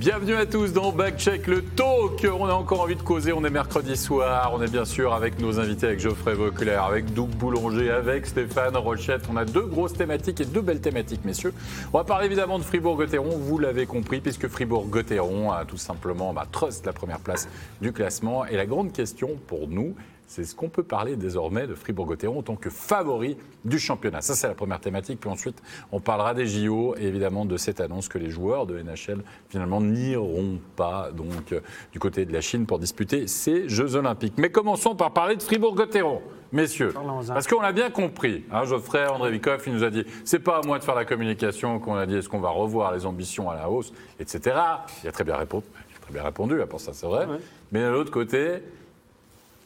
Bienvenue à tous dans Backcheck le talk. On a encore envie de causer, on est mercredi soir, on est bien sûr avec nos invités, avec Geoffrey Vauclair, avec Doug Boulanger, avec Stéphane Rochette. On a deux grosses thématiques et deux belles thématiques, messieurs. On va parler évidemment de Fribourg-Gotteron, vous l'avez compris, puisque Fribourg-Gotteron a tout simplement bah, trust la première place du classement. Et la grande question pour nous, c'est ce qu'on peut parler désormais de Fribourg-Gotteron en tant que favori du championnat. Ça, c'est la première thématique. Puis ensuite, on parlera des JO et évidemment de cette annonce que les joueurs de NHL finalement n'iront pas donc euh, du côté de la Chine pour disputer ces Jeux Olympiques. Mais commençons par parler de Fribourg-Gotteron. Messieurs, parce qu'on a bien compris, hein, Geoffrey André Vikoff, il nous a dit, c'est pas à moi de faire la communication qu'on a dit, est-ce qu'on va revoir les ambitions à la hausse, etc. Il a très bien répondu, il a très bien répondu, à part ça c'est vrai. Ouais. Mais de l'autre côté,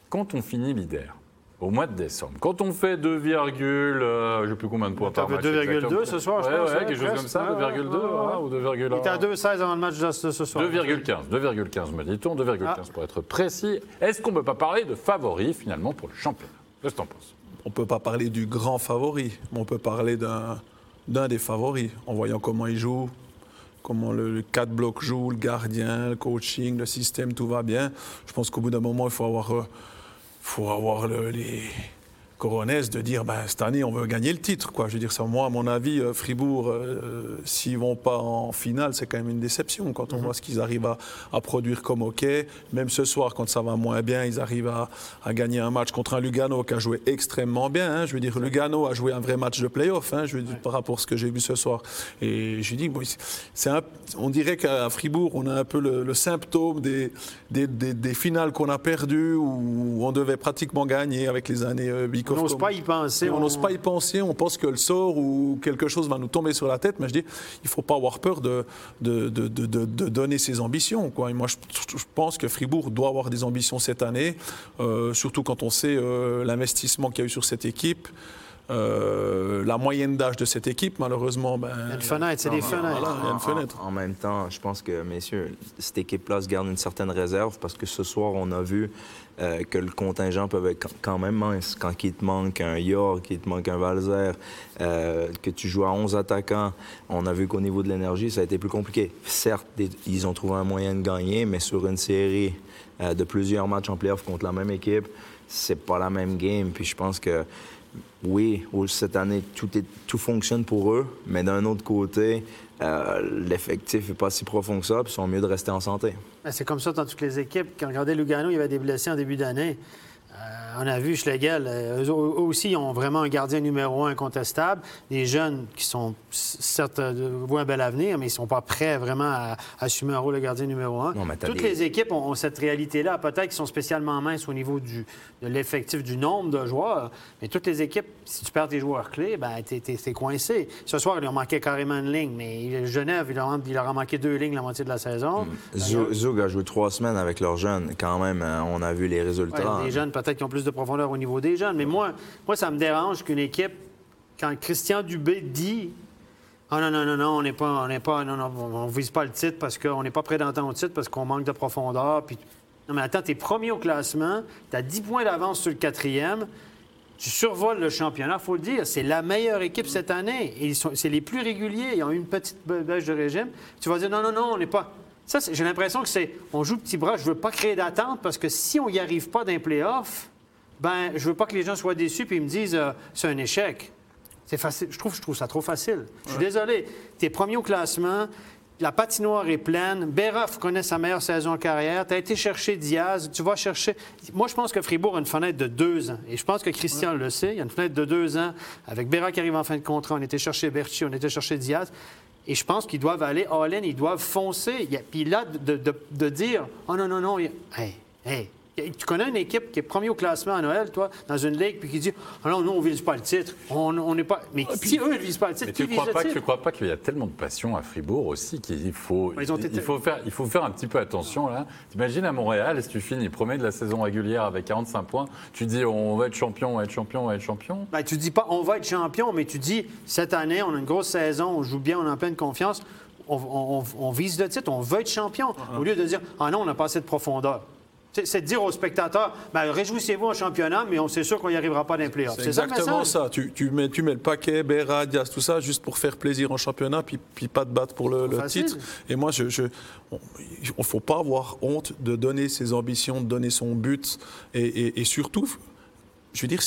quand on finit leader, au mois de décembre, quand on fait 2, euh, je ne sais plus combien de points par match. 2,2 exactement. ce soir, je Ouais, pense, ouais, hein, quelque chose comme ça, Ouais, 2,2 ouais, ouais. hein, ou 2,1. Il était à 2,16 avant le match de ce soir. 2,15, 2,15 me dit-on, 2,15 Ah. pour être précis. Est-ce qu'on ne peut pas parler de favori finalement pour le championnat? Qu'est-ce que t'en penses? On ne peut pas parler du grand favori, mais on peut parler d'un des favoris, en voyant comment il joue, comment le, le 4 blocs joue, le gardien, le coaching, le système, tout va bien. Je pense qu'au bout d'un moment, il faut avoir, euh, faut avoir le- les de dire ben, cette année, on veut gagner le titre. Quoi. Je veux dire, ça, moi, à mon avis, euh, Fribourg, euh, s'ils vont pas en finale, c'est quand même une déception quand on voit ce qu'ils arrivent à, à produire comme hockey. Même ce soir, quand ça va moins bien, ils arrivent à, à gagner un match contre un Lugano qui a joué extrêmement bien. hein. Je veux dire, Lugano a joué un vrai match de play-off hein, je veux dire, par rapport à ce que j'ai vu ce soir. Et je dis, bon, un- on dirait qu'à Fribourg, on a un peu le, le symptôme des, des, des- des finales qu'on a perdues où on devait pratiquement gagner avec les années On n'ose pas y penser. on n'ose pas y penser, on pense que le sort ou quelque chose va nous tomber sur la tête, mais je dis, il ne faut pas avoir peur de, de, de- de- de- de donner ses ambitions. Quoi. Et moi, je, je pense que Fribourg doit avoir des ambitions cette année, euh, surtout quand on sait euh, l'investissement qu'il y a eu sur cette équipe. Euh, la moyenne d'âge de cette équipe, malheureusement, ben, Il y a une fenêtre, c'est des fenêtres. voilà, il y a une En- fenêtre. En, en même temps, je pense que, messieurs, cette équipe-là se garde une certaine réserve parce que ce soir, on a vu euh, que le contingent peut être quand même mince. Quand il te manque un York, qu'il te manque un Valzer, euh, que tu joues à 11 attaquants, on a vu qu'au niveau de l'énergie, ça a été plus compliqué. Certes, ils ont trouvé un moyen de gagner, mais sur une série euh, de plusieurs matchs en playoff contre la même équipe, c'est pas la même game. Puis je pense que oui, cette année, tout, est- tout fonctionne pour eux, mais d'un autre côté, euh, l'effectif n'est pas si profond que ça, puis ils sont mieux de rester en santé. Ben, C'est comme ça dans toutes les équipes. Quand on regardait Lugano, il y avait des blessés en début d'année. On a vu Schlegel, euh, eux, aussi ils ont vraiment un gardien numéro un incontestable. Des jeunes qui sont, certes, euh, voient un bel avenir, mais ils ne sont pas prêts vraiment à, à assumer un rôle de gardien numéro un. Non, Toutes des- les équipes ont, ont cette réalité-là. Peut-être qu'ils sont spécialement minces au niveau du, de l'effectif, du nombre de joueurs, mais toutes les équipes, si tu perds tes joueurs clés, ben, t'es, coincé. Ce soir, il leur manquait carrément une ligne, mais Genève, il leur, en- il leur a manqué deux lignes la moitié de la saison. Zoug a joué trois semaines avec leurs jeunes. Quand même, euh, on a vu les résultats. Ouais, des jeunes, peut-être qui ont plus de profondeur au niveau des jeunes. Mais moi, ça me dérange qu'une équipe, quand Christian Dubé dit Ah non, non, non, non, on n'est pas, on n'est pas, non, non, on ne vise pas le titre parce qu'on n'est pas prêt d'entendre le titre parce qu'on manque de profondeur. Puis... Non, mais attends, tu es premier au classement, tu as 10 points d'avance sur le quatrième. Tu survoles le championnat, il faut le dire. C'est la meilleure équipe cette année. C'est les plus réguliers. Ils ont eu une petite ba- baisse de régime. Tu vas dire non, non, non, on n'est pas. Ça, j'ai l'impression que c'est. On joue petit bras. Je veux pas créer d'attente parce que si on n'y arrive pas d'un playoff, ben, je veux pas que les gens soient déçus et me disent euh, c'est un échec. C'est facile. Je trouve, je trouve ça trop facile. Je suis désolé. Tu es premier au classement. La patinoire est pleine. Beraf connaît sa meilleure saison en carrière. Tu as été chercher Diaz. Tu vas chercher. Moi, je pense que Fribourg a une fenêtre de deux ans. Et je pense que Christian le sait. Il y a une fenêtre de deux ans. Avec Berra qui arrive en fin de contrat, on était chercher Berchi, on était chercher Diaz. Et je pense qu'ils doivent aller all-in, ils doivent foncer. Puis là, de, de- de dire Oh non, non, non, hey, hey. Tu connais une équipe qui est premier au classement à Noël, toi, dans une ligue, puis qui dit Ah non, nous, on ne vise pas le titre. On n'est pas. Mais si eux, ne visent pas le titre, Mais qui tu ne vise crois, le pas- titre? tu crois pas qu'il y a tellement de passion à Fribourg aussi qu'il faut, Ils ont été- il faut, faire, il faut faire un petit peu attention là. T'imagines à Montréal, si tu finis premier de la saison régulière avec 45 points, tu dis on va être champion, on va être champion, on va être champion? Ben, tu dis pas on va être champion, mais tu dis cette année, on a une grosse saison, on joue bien, on est en pleine confiance, on, on- on- on vise le titre, on veut être champion. Au lieu de dire ah non, on n'a pas assez de profondeur. C'est de dire aux spectateurs, ben, réjouissez-vous en championnat, mais on sait sûr qu'on n'y arrivera pas dans les playoffs. C'est ça exactement ça. Tu, tu mets, tu mets le paquet, Berra, Diaz, tout ça, juste pour faire plaisir en championnat, puis, puis pas de battre pour le, titre. Et moi, je, je, on ne faut pas avoir honte de donner ses ambitions, de donner son but. Et, et- et surtout, je veux dire,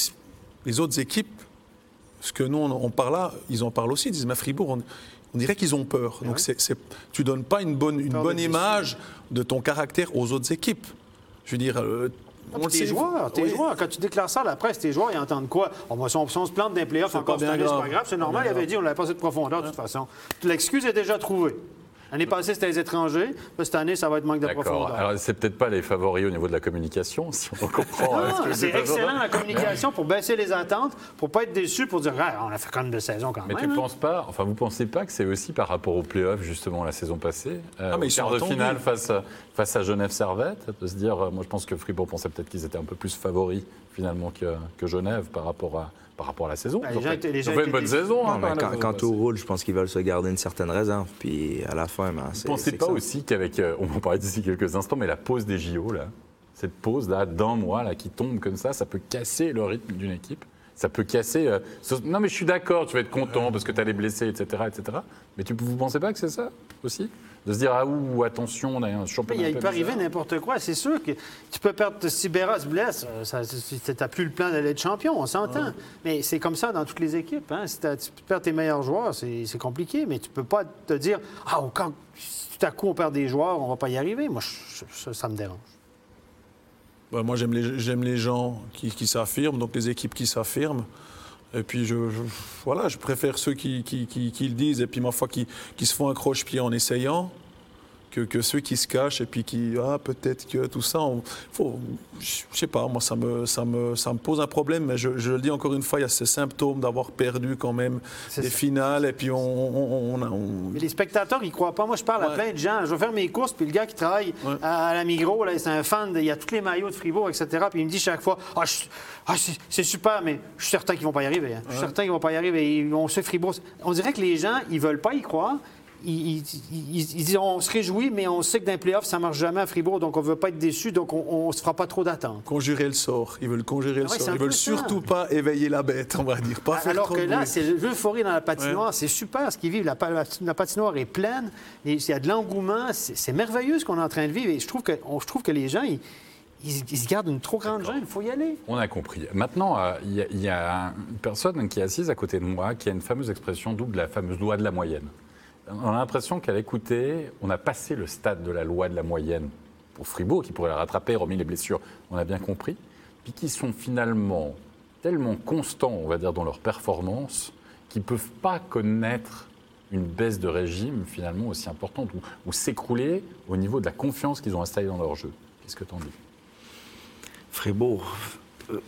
les autres équipes, ce que nous, on, on parle là, ils en parlent aussi, ils disent, mais Fribourg, on, on dirait qu'ils ont peur. Donc, ouais. c'est tu donnes pas une bonne, une image de ton caractère aux autres équipes. Je veux dire, euh, on le Tes sait. joueurs, tes Oui. joueurs, quand tu déclares ça à la presse, tes joueurs, ils entendent quoi? On, va, si on, se plante les playoffs C'est encore pas bien grave. pas grave, c'est normal, il avait dit on n'avait pas cette profondeur de toute façon. L'excuse est déjà trouvée. L'année passée, c'était les étrangers. Cette année, ça va être manque de D'accord. profondeur. Alors, c'est peut-être pas les favoris au niveau de la communication, si on comprend. hein, ce Ah, que c'est excellent la communication pour baisser les attentes, pour pas être déçu, pour dire Ah, on a fait quand même de saison quand Mais même. tu hein. penses pas, enfin vous pensez pas que c'est aussi par rapport aux playoffs justement la saison passée, euh, Ah, mais ils sont de finale face à, face à Genève Servette, de se dire, euh, moi je pense que Fribourg pensait peut-être qu'ils étaient un peu plus favoris finalement que, que Genève par rapport à par rapport à la saison. Ben, Ils ont fait, ils ont une bonne saison. Non, hein, mais quand, passée. tout roule, je pense qu'ils veulent se garder une certaine réserve. Puis à la fin, ben, c'est. Vous pensez pas ça. aussi qu'avec, euh, on va en parler d'ici quelques instants, mais la pause des JO là, cette pause là d'un mois là qui tombe comme ça, ça peut casser le rythme d'une équipe. Ça peut casser. euh, ce- Non, mais je suis d'accord, tu vas être content parce que tu as les blessés, etc., etc. Mais tu, vous pensez pas que c'est ça aussi? De se dire ah ouh attention, on a un Mais championnat. il, un il peu peut arriver n'importe quoi. C'est sûr que tu peux perdre. Si se blesse, euh, ça- tu n'as plus le plan d'aller être champion, on s'entend. Mais c'est comme ça dans toutes les équipes. hein. Si tu perds tes meilleurs joueurs, c'est c'est compliqué. Mais tu peux pas te dire Ah, quand tout à coup on perd des joueurs, on va pas y arriver. Moi, je- ça, ça me dérange. Moi, j'aime les, j'aime les gens qui, qui s'affirment, donc les équipes qui s'affirment. Et puis, je, je- voilà, je préfère ceux qui, qui, qui- qui le disent. Et puis, ma foi, qui, qui se font un croche-pied en essayant que, que ceux qui se cachent et puis qui, ah, peut-être que tout ça, on- faut, je sais pas, moi, ça me, ça, me, ça me pose un problème, mais je, je le dis encore une fois, il y a ce symptôme d'avoir perdu quand même des ça. finales. Et puis on, on, on- on- Mais les spectateurs, ils croient pas. Moi, je parle à plein de gens. Je vais faire mes courses, puis le gars qui travaille Ouais. à, à la Migros, là, c'est un fan, de- il y a tous les maillots de Fribourg, etc. Puis il me dit chaque fois Ah, ah, c'est super, mais je suis certain qu'ils vont pas y arriver. hein. Je suis certain qu'ils vont pas y arriver. On sait Fribourg. On dirait que les gens, ils veulent pas y croire. Ils, ils- ils- ils disent on se réjouit, mais on sait que dans les playoffs, ça marche jamais à Fribourg, donc on veut pas être déçu, donc on, on se fera pas trop d'attentes. conjurer le sort. Ils veulent conjurer le Ah ouais, sort. Ils veulent ça. surtout pas éveiller la bête, on va dire. Pas faire Alors trop que là, c'est l'euphorie dans la patinoire. C'est super ce qu'ils vivent. La, pa- la- la patinoire est pleine. Et Il y a de l'engouement. C'est c'est merveilleux ce qu'on est en train de vivre. Et je trouve que, on- je trouve que les gens, ils, ils- ils se gardent une trop grande gêne. Il faut y aller. On a compris. Maintenant, euh, il y, a- il y a une personne qui est assise à côté de moi qui a une fameuse expression double, la fameuse loi de la moyenne. On a l'impression qu'à l'écouter, on a passé le stade de la loi de la moyenne pour Fribourg, qui pourrait la rattraper, remis les blessures, on a bien compris, puis qui sont finalement tellement constants, on va dire, dans leur performance, qu'ils ne peuvent pas connaître une baisse de régime finalement aussi importante ou, ou s'écrouler au niveau de la confiance qu'ils ont installée dans leur jeu. Qu'est-ce que tu en dis? Fribourg, euh,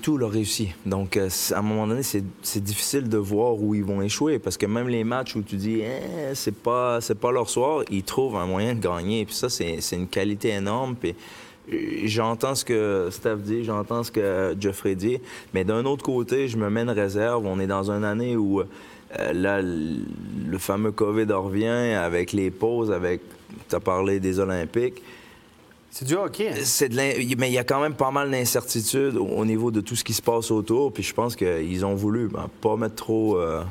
tout l'a réussi. Donc, euh, à un moment donné, c'est difficile de voir où ils vont échouer parce que même les matchs où tu dis, Eh, c'est pas, pas leur soir, ils trouvent un moyen de gagner. Puis ça, c'est une qualité énorme. Puis euh, j'entends ce que Steph dit, j'entends ce que Jeffrey dit, mais d'un autre côté, je me mets une réserve. On est dans une année où euh, là, le fameux COVID revient avec les pauses, avec, tu as parlé des Olympiques. C'est du hockey. hein? Mais il y a quand même pas mal d'incertitudes au- au niveau de tout ce qui se passe autour. Puis je pense qu'ils ont voulu ben, pas mettre trop. euh,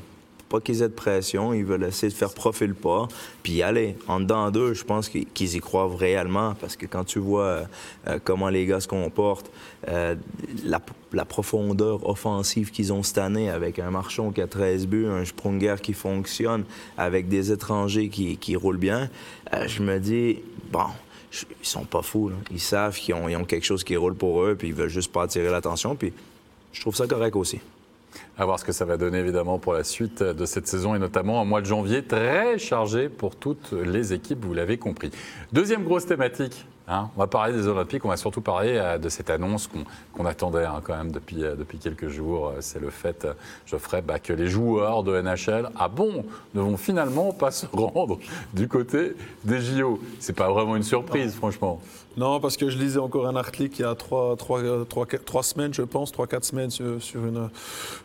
pas qu'ils aient de pression. Ils veulent essayer de faire profil pas. Puis aller. En dedans d'eux, je pense qu'ils y croient réellement. Parce que quand tu vois euh, comment les gars se comportent, euh, la, profondeur offensive qu'ils ont cette année avec un Marchon qui a 13 buts, un Sprunger qui fonctionne, avec des étrangers qui, qui roulent bien, je me dis, bon. Ils sont pas fous. Ils savent qu'ils ont, ont quelque chose qui roule pour eux, puis ils veulent juste pas attirer l'attention. Puis je trouve ça correct aussi. À voir ce que ça va donner évidemment pour la suite de cette saison et notamment un mois de janvier très chargé pour toutes les équipes, vous l'avez compris. Deuxième grosse thématique, hein, on va parler des Olympiques, on va surtout parler euh, de cette annonce qu'on attendait hein, quand même depuis, euh, depuis quelques jours. Euh, C'est le fait, Geoffrey, bah, que les joueurs de NHL, ah bon, ne vont finalement pas se rendre du côté des JO. C'est pas vraiment une surprise, franchement. Non, parce que je lisais encore un article il y a trois, trois, trois, trois semaines, je pense, trois, quatre semaines sur, sur, une,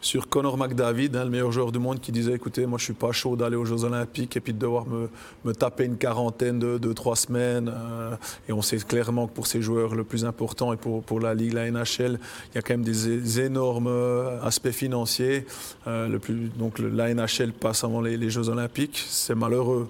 sur Conor McDavid, hein, le meilleur joueur du monde, qui disait écoutez, moi je suis pas chaud d'aller aux Jeux Olympiques et puis de devoir me, me taper une quarantaine de, de trois semaines. et on sait sait clairement que pour ces joueurs le plus important et pour, pour la Ligue, la NHL, il y a quand même des, énormes euh, aspects financiers. Euh, le plus, donc le- la NHL passe avant les, les Jeux Olympiques. C'est malheureux.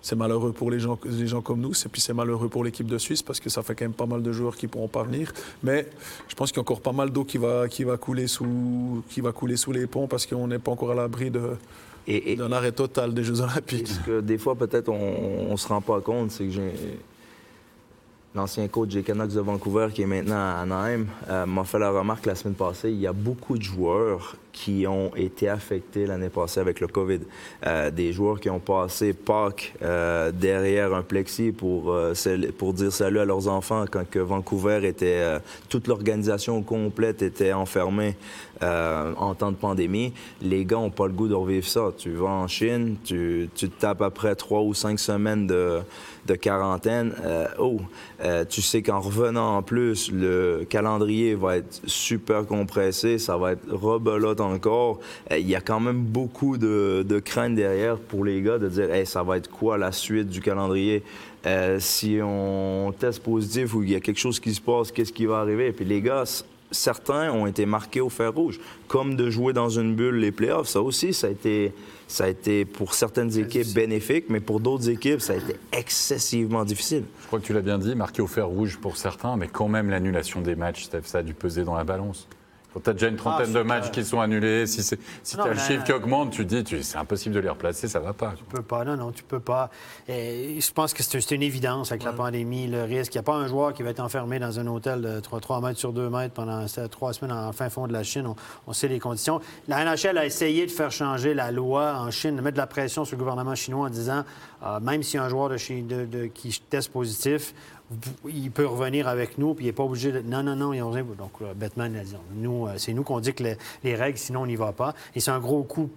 C'est malheureux pour les gens, les gens comme nous, et puis c'est malheureux pour l'équipe de Suisse parce que ça fait quand même pas mal de joueurs qui pourront pas venir. Mais je pense qu'il y a encore pas mal d'eau qui va, qui, va couler sous, qui va couler sous les ponts parce qu'on n'est pas encore à l'abri de- d'un arrêt total des Jeux Olympiques. ce que des fois, peut-être, on ne se rend pas compte, c'est que j'ai. L'ancien coach des Canucks de Vancouver, qui est maintenant à Anaheim, euh, m'a fait la remarque la semaine passée. Il y a beaucoup de joueurs qui ont été affectés l'année passée avec le COVID. Euh, des joueurs qui ont passé Pâques euh, derrière un plexi pour, pour dire salut à leurs enfants quand que Vancouver était. toute l'organisation complète était enfermée en temps de pandémie. Les gars n'ont pas le goût de revivre ça. Tu vas en Chine, tu, tu te tapes après trois ou cinq semaines de, de quarantaine. Euh, oh, euh, tu sais qu'en revenant en plus, le calendrier va être super compressé, ça va être rebelote encore. Euh, Il y a quand même beaucoup de, de crainte derrière pour les gars de dire hey, ça va être quoi la suite du calendrier? Si on teste positif ou il y a quelque chose qui se passe, qu'est-ce qui va arriver? Puis les gars, certains ont été marqués au fer rouge, comme de jouer dans une bulle les playoffs. Ça aussi, ça a été, ça a été pour certaines équipes bénéfique, mais pour d'autres équipes, ça a été excessivement difficile. Je crois que tu l'as bien dit, marqué au fer rouge pour certains, mais quand même l'annulation des matchs, Steph, ça a dû peser dans la balance. Quand tu as déjà une trentaine Ah, de matchs qui sont annulés, si, c'est- si tu as le chiffre qui augmente, tu dis tu- c'est impossible de les replacer, ça va pas. Tu peux pas, non, non, tu peux pas. Et je pense que c'est une évidence avec la pandémie, le risque. Il n'y a pas un joueur qui va être enfermé dans un hôtel de 3, mètres sur 2 mètres pendant trois semaines en fin fond de la Chine. On, on sait les conditions. La NHL a essayé de faire changer la loi en Chine, de mettre de la pression sur le gouvernement chinois en disant, euh, même si un joueur de, de- de- qui teste positif, il peut revenir avec nous, puis il n'est pas obligé de. Non, non, non, ils ont rien. Donc, euh, Batman a dit, nous, euh, c'est nous qu'on dit que les, les règles, sinon on n'y va pas. Et c'est un gros coup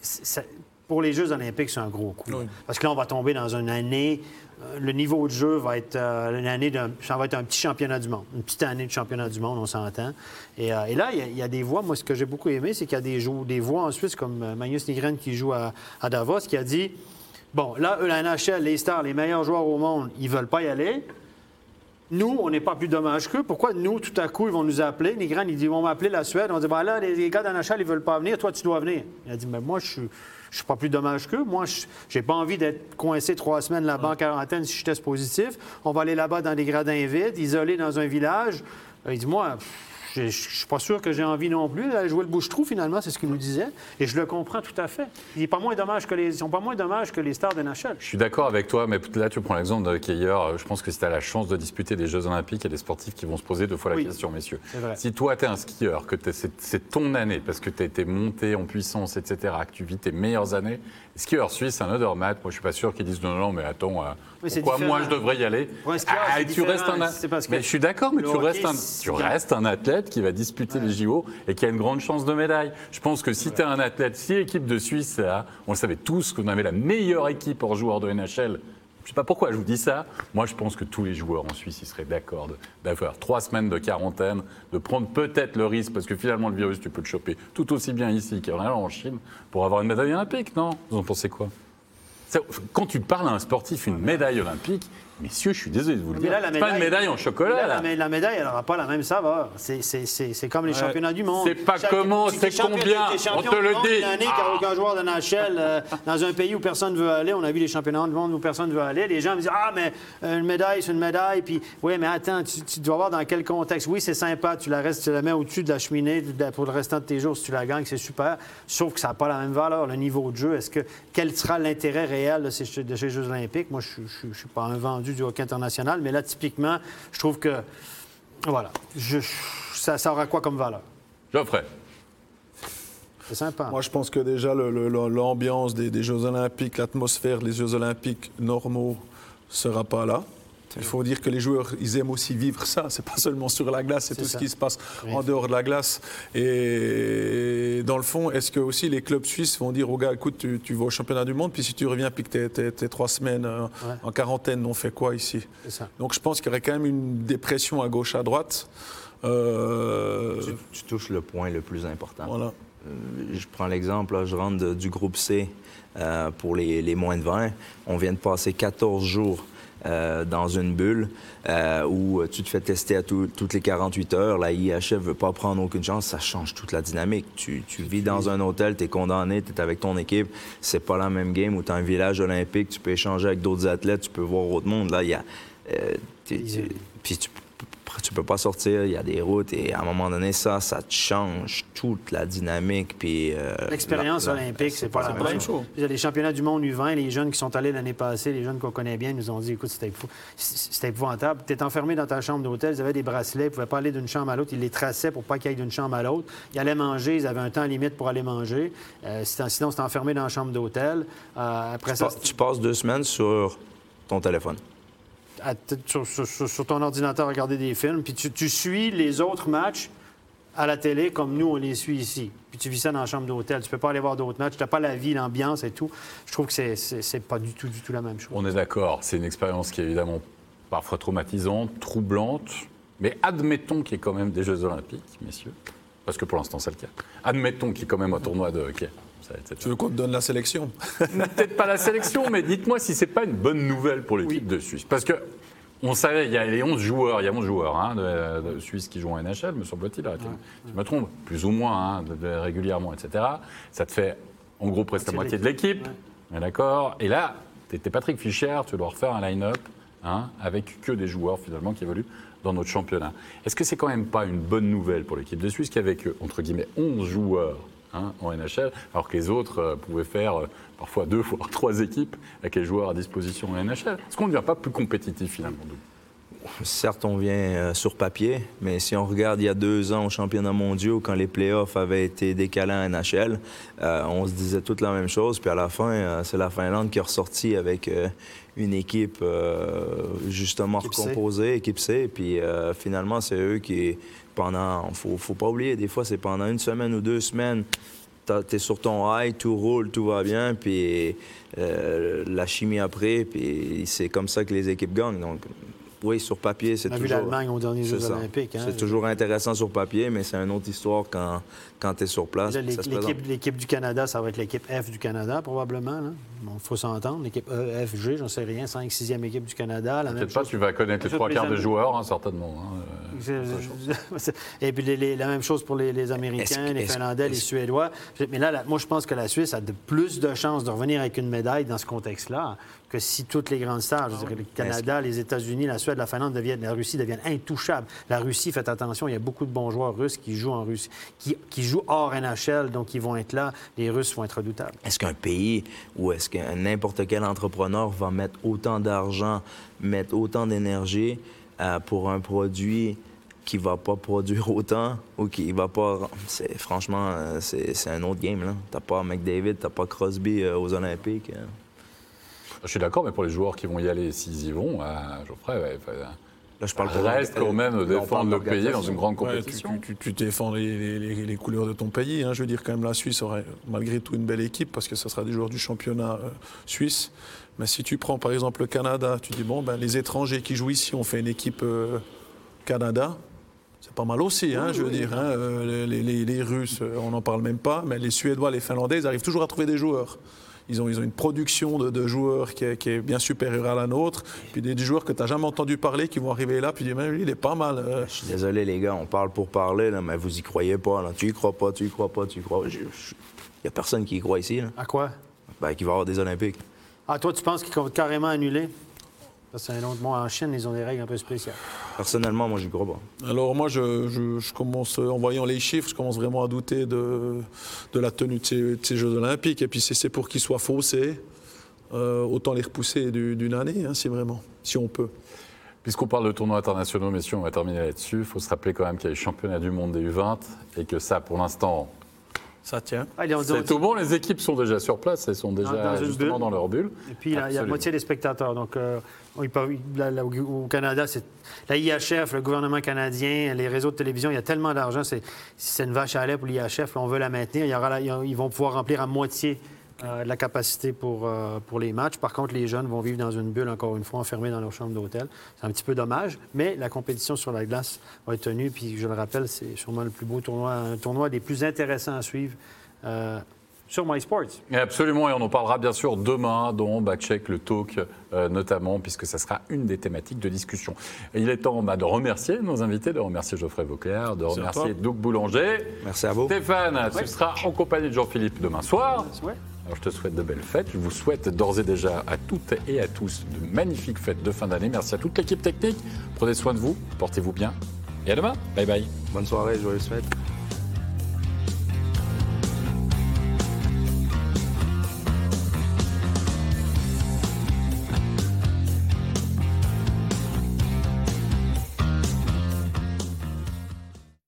ça- pour les Jeux olympiques, c'est un gros coup. Oui. Parce que là, on va tomber dans une année. euh, Le niveau de jeu va être euh, une année d'un, ça va être un petit championnat du monde, une petite année de championnat du monde, on s'entend. Et, euh, et là, il y a- il y, a des voix. Moi, ce que j'ai beaucoup aimé, c'est qu'il y a des, jou- des voix en Suisse comme Magnus Nigren qui joue à, à Davos, qui a dit bon, là, eux, la NHL, les stars, les meilleurs joueurs au monde, ils veulent pas y aller. Nous, on n'est pas plus dommage qu'eux. Pourquoi nous, tout à coup, ils vont nous appeler? Nigran, ils, disent, ils vont m'appeler la Suède. On dire, ben là, les, les gars d'Anachal, ils veulent pas venir. Toi, tu dois venir. Il a dit, mais moi, je suis, je suis pas plus dommage qu'eux. Moi, je j'ai pas envie d'être coincé trois semaines là-bas en quarantaine si je teste positif. On va aller là-bas dans des gradins vides, isolés dans un village. Euh, Il dit, moi, je je suis pas sûr que j'ai envie non plus d'aller jouer le bouche-trou, finalement, c'est ce qu'il nous disait. Et je le comprends tout à fait. Il est pas moins dommage que les, ils sont pas moins dommages que les stars de NHL. Je suis d'accord avec toi, mais là tu prends l'exemple de Keyer. Je pense que si tu as la chance de disputer des Jeux Olympiques, il y a des sportifs qui vont se poser deux fois la Oui. question, messieurs. Si toi tu es un skieur, que c'est ton année, parce que tu as été monté en puissance, etc., que tu vis tes meilleures années, skieur suisse, un other mat. Moi je suis pas sûr qu'ils disent non, non, mais attends, euh, Oui, c'est pourquoi moi je devrais y aller? Pour un skieur, Ah, tu restes un. Parce que Mais je suis d'accord, mais tu hockey, restes, un, tu restes un athlète qui va disputer les JO et qui a une grande chance de médaille. Je pense que si tu es un athlète, si l'équipe de Suisse, là, on le savait tous qu'on avait la meilleure équipe hors joueur de NHL. Je sais pas pourquoi je vous dis ça. Moi, je pense que tous les joueurs en Suisse, ils seraient d'accord d'avoir trois semaines de quarantaine, de prendre peut-être le risque, parce que finalement, le virus, tu peux le choper tout aussi bien ici qu'en Chine, pour avoir une médaille olympique, non? Vous en pensez quoi? Quand tu parles à un sportif, une médaille olympique, messieurs, je suis désolé de vous le Mais dire, là, la c'est pas une médaille en chocolat. Là, là. la, mé- la médaille, elle n'aura pas la même saveur. C'est- comme les championnats du monde. c'est pas Chaque- comment, c'est combien, on te le dit. Une année Ah. aucun joueur de NHL euh, dans un pays où personne ne veut aller. On a vu les championnats du monde où personne ne veut aller. Les gens me disent Ah, mais une médaille, c'est une médaille. Puis, oui, mais attends, tu, tu dois voir dans quel contexte. Oui, c'est sympa. Tu la, restes, tu la mets au-dessus de la cheminée pour le restant de tes jours. Si tu la gagnes, c'est super. Sauf que ça n'a pas la même valeur. Le niveau de jeu, est-ce que quel sera l'intérêt réel de ces, de ces Jeux Olympiques? Moi, je ne suis pas un vendu du hockey international, mais là, typiquement, je trouve que. Voilà. Je- ça, ça aura quoi comme valeur? Geoffrey. C'est sympa. Moi, je pense que déjà, le- le- le- l'ambiance des, des Jeux Olympiques, l'atmosphère des Jeux Olympiques normaux sera pas là. Il faut dire que les joueurs, ils aiment aussi vivre ça. C'est pas seulement sur la glace, c'est tout ça. ce qui se passe Oui. en dehors de la glace. Et dans le fond, est-ce que aussi les clubs suisses vont dire aux gars, écoute, tu, tu vas au championnat du monde, puis si tu reviens, puis que tu es, trois semaines euh, Ouais. en quarantaine, on fait quoi ici? C'est ça. Donc je pense qu'il y aurait quand même une dépression à gauche, à droite. Euh, Tu, tu touches le point le plus important. voilà. Euh, je prends l'exemple, je rentre de- du groupe C euh, pour les, les moins de 20. On vient de passer 14 jours euh, dans une bulle euh, où tu te fais tester à tout- toutes les 48 heures. La IHF veut pas prendre aucune chance. Ça change toute la dynamique. Tu, tu vis dans un hôtel, tu es condamné, tu es avec ton équipe. C'est pas la même game où tu as un village olympique, tu peux échanger avec d'autres athlètes, tu peux voir autre monde. Là, il y a... puis tu, tu peux pas sortir, il y a des routes et à un moment donné, ça, ça te change toute la dynamique. Puis, euh, L'expérience la- la- olympique, c'est pas la pas la même même chose. Les championnats du monde U20, les jeunes qui sont allés l'année passée, les jeunes qu'on connaît bien, nous ont dit écoute, c'était épou- c'était épouvantable. Tu es enfermé dans ta chambre d'hôtel, ils avaient des bracelets, ils ne pouvaient pas aller d'une chambre à l'autre, ils les traçaient pour pas qu'ils aillent d'une chambre à l'autre. Ils allaient manger, ils avaient un temps limite pour aller manger. Euh, sinon, c'était enfermé dans la chambre d'hôtel. Euh, après Tu, ça, tu passes deux semaines sur ton téléphone. Sur, ton ordinateur à regarder des films, puis tu, tu suis les autres matchs à la télé comme nous, on les suit ici. Puis tu vis ça dans la chambre d'hôtel. Tu peux pas aller voir d'autres matchs. Tu n'as pas la vie, l'ambiance et tout. Je trouve que c'est c'est pas du tout, du tout la même chose. On est d'accord, c'est une expérience qui est évidemment parfois traumatisante, troublante, mais admettons qu'il y ait quand même des Jeux Olympiques, messieurs, parce que pour l'instant c'est le cas. Admettons qu'il y ait quand même un tournoi de hockey. Tu veux qu'on te donne la sélection? Peut-être pas la sélection, mais dites-moi si c'est pas une bonne nouvelle pour l'équipe de Suisse. Parce que on savait, il y a les 11 joueurs, il y a 11 joueurs hein, de, de Suisse qui jouent en NHL, me semble-t-il, arrêtez- je me trompe, plus ou moins, hein, de- de- régulièrement, etc. Ça te fait en gros presque la moitié de l'équipe. Ouais, D'accord Et là, tu étais Patrick Fischer, tu dois refaire un line-up hein, avec que des joueurs finalement qui évoluent dans notre championnat. Est-ce que c'est quand même pas une bonne nouvelle pour l'équipe de Suisse qui avec, entre guillemets, 11 joueurs hein, en NHL, alors que les autres euh, pouvaient faire euh, parfois deux, voire trois équipes avec les joueurs à disposition en NHL Est-ce qu'on ne devient pas plus compétitif finalement Certes, on vient euh, sur papier, mais si on regarde il y a deux ans au championnat mondiaux, quand les playoffs avaient été décalés en NHL, euh, on se disait toute la même chose. Puis à la fin, euh, c'est la Finlande qui est ressortie avec euh, une équipe justement Équipe recomposée, équipe C. Puis finalement, c'est eux qui, pendant, faut, faut pas oublier, des fois, c'est pendant une semaine ou deux semaines, t'as- t'es sur ton high, tout roule, tout va bien, puis euh, la chimie après, puis c'est comme ça que les équipes gagnent. Donc, oui, sur papier, c'est toujours... l'Allemagne aux derniers c'est Jeux ça. olympiques. hein. C'est toujours intéressant sur papier, mais c'est une autre histoire quand, quand tu es sur place. L'équipe du Canada, ça va être l'équipe F du Canada, probablement. Il faut s'entendre. L'équipe E, F, G, j'en sais rien. 5 6e équipe du Canada. Peut-être pas, chose. tu vas connaître les trois quarts des joueurs, hein, certainement. hein, euh. Et puis les- les- la même chose pour les, Américains, les Finlandais, les Suédois. Mais là, là, moi, je pense que la Suisse a de plus de chances de revenir avec une médaille dans ce contexte-là que si toutes les grandes stars, je dirais, le Canada, les États-Unis, la Suède, la Finlande, deviennent, la Russie deviennent intouchables. La Russie, faites attention, il y a beaucoup de bons joueurs russes qui jouent en Russie, qui, qui jouent hors NHL, donc ils vont être là. Les Russes vont être redoutables. Est-ce qu'un pays ou est-ce que n'importe quel entrepreneur va mettre autant d'argent, mettre autant d'énergie euh, pour un produit qui va pas produire autant ou qui va pas... C'est, franchement, euh, c'est, un autre game. Là. T'as pas McDavid, t'as pas Crosby euh, aux Olympiques. Je suis d'accord, mais pour les joueurs qui vont y aller, s'ils y vont, Geoffrey, ouais, Là, je parle reste quand même de défendre le pays dans une grande Ouais, tu, compétition. tu- tu- tu défends les, les- les- les couleurs de ton pays. hein. Je veux dire, quand même, la Suisse aurait malgré tout une belle équipe parce que ce sera des joueurs du championnat euh, suisse. Mais si tu prends par exemple le Canada, tu dis, bon, ben, les étrangers qui jouent ici, on fait une équipe euh, Canada. C'est pas mal aussi, hein, je veux dire. hein. Euh, les, les- les Russes, on n'en parle même pas, mais les Suédois, les Finlandais, ils arrivent toujours à trouver des joueurs. Ils ont, ils ont une production de, de joueurs qui est, qui est bien supérieure à la nôtre. Puis des, des joueurs que tu n'as jamais entendu parler qui vont arriver là, puis tu dis, mais lui, il est pas mal. euh. Je suis désolé, les gars, on parle pour parler, là, mais vous y croyez pas. Là. Tu y crois pas, tu y crois pas, tu y crois. Il n'y a personne qui y croit ici, là. À quoi? Ben, qu'il va y avoir des Olympiques. Ah, toi, tu penses qu'ils vont carrément annuler? Autre. Bon, en Chine, ils ont des règles un peu spéciales. Personnellement, moi, j'y crois pas. Alors moi, je, je- je commence, euh, en voyant les chiffres, je commence vraiment à douter de, de la tenue de ces, de ces Jeux olympiques. Et puis si c'est pour qu'ils soient faussés, euh, autant les repousser du- d'une année, hein, si vraiment, si on peut. Puisqu'on parle de tournois internationaux, messieurs, on va terminer là-dessus. Il faut se rappeler quand même qu'il y a les championnats du monde des U20 et que ça, pour l'instant, Ça tient. C'est tout bon. Les équipes sont déjà sur place, elles sont déjà dans justement bulle. dans leur bulle. Et puis, il y a- il y a la moitié des spectateurs. Donc, euh, on y parle- là, là, au, Canada, c'est la IHF, le gouvernement canadien, les réseaux de télévision, il y a tellement d'argent. C'est c'est une vache à lait pour l'IHF. On veut la maintenir. Il y aura ils vont pouvoir remplir à moitié euh, de la capacité pour, euh, pour les matchs. Par contre, les jeunes vont vivre dans une bulle, encore une fois, enfermés dans leur chambre d'hôtel. C'est un petit peu dommage, mais la compétition sur la glace va être tenue. Puis, je le rappelle, c'est sûrement le plus beau tournoi, un tournoi des plus intéressants à suivre. euh, sur MySports. Absolument, et on en parlera bien sûr demain dans Backcheck, le talk euh, notamment, puisque ça sera une des thématiques de discussion. Et il est temps bah, de remercier nos invités, de remercier Geoffrey Vauclair, de Merci remercier. Doug Boulanger. Merci à vous. Stéphane, tu seras en compagnie de Jean-Philippe demain soir. Ouais. Alors je te souhaite de belles fêtes. Je vous souhaite d'ores et déjà à toutes et à tous de magnifiques fêtes de fin d'année. Merci à toute l'équipe technique. Prenez soin de vous, portez-vous bien. Et à demain. Bye bye. Bonne soirée, joyeuses fêtes.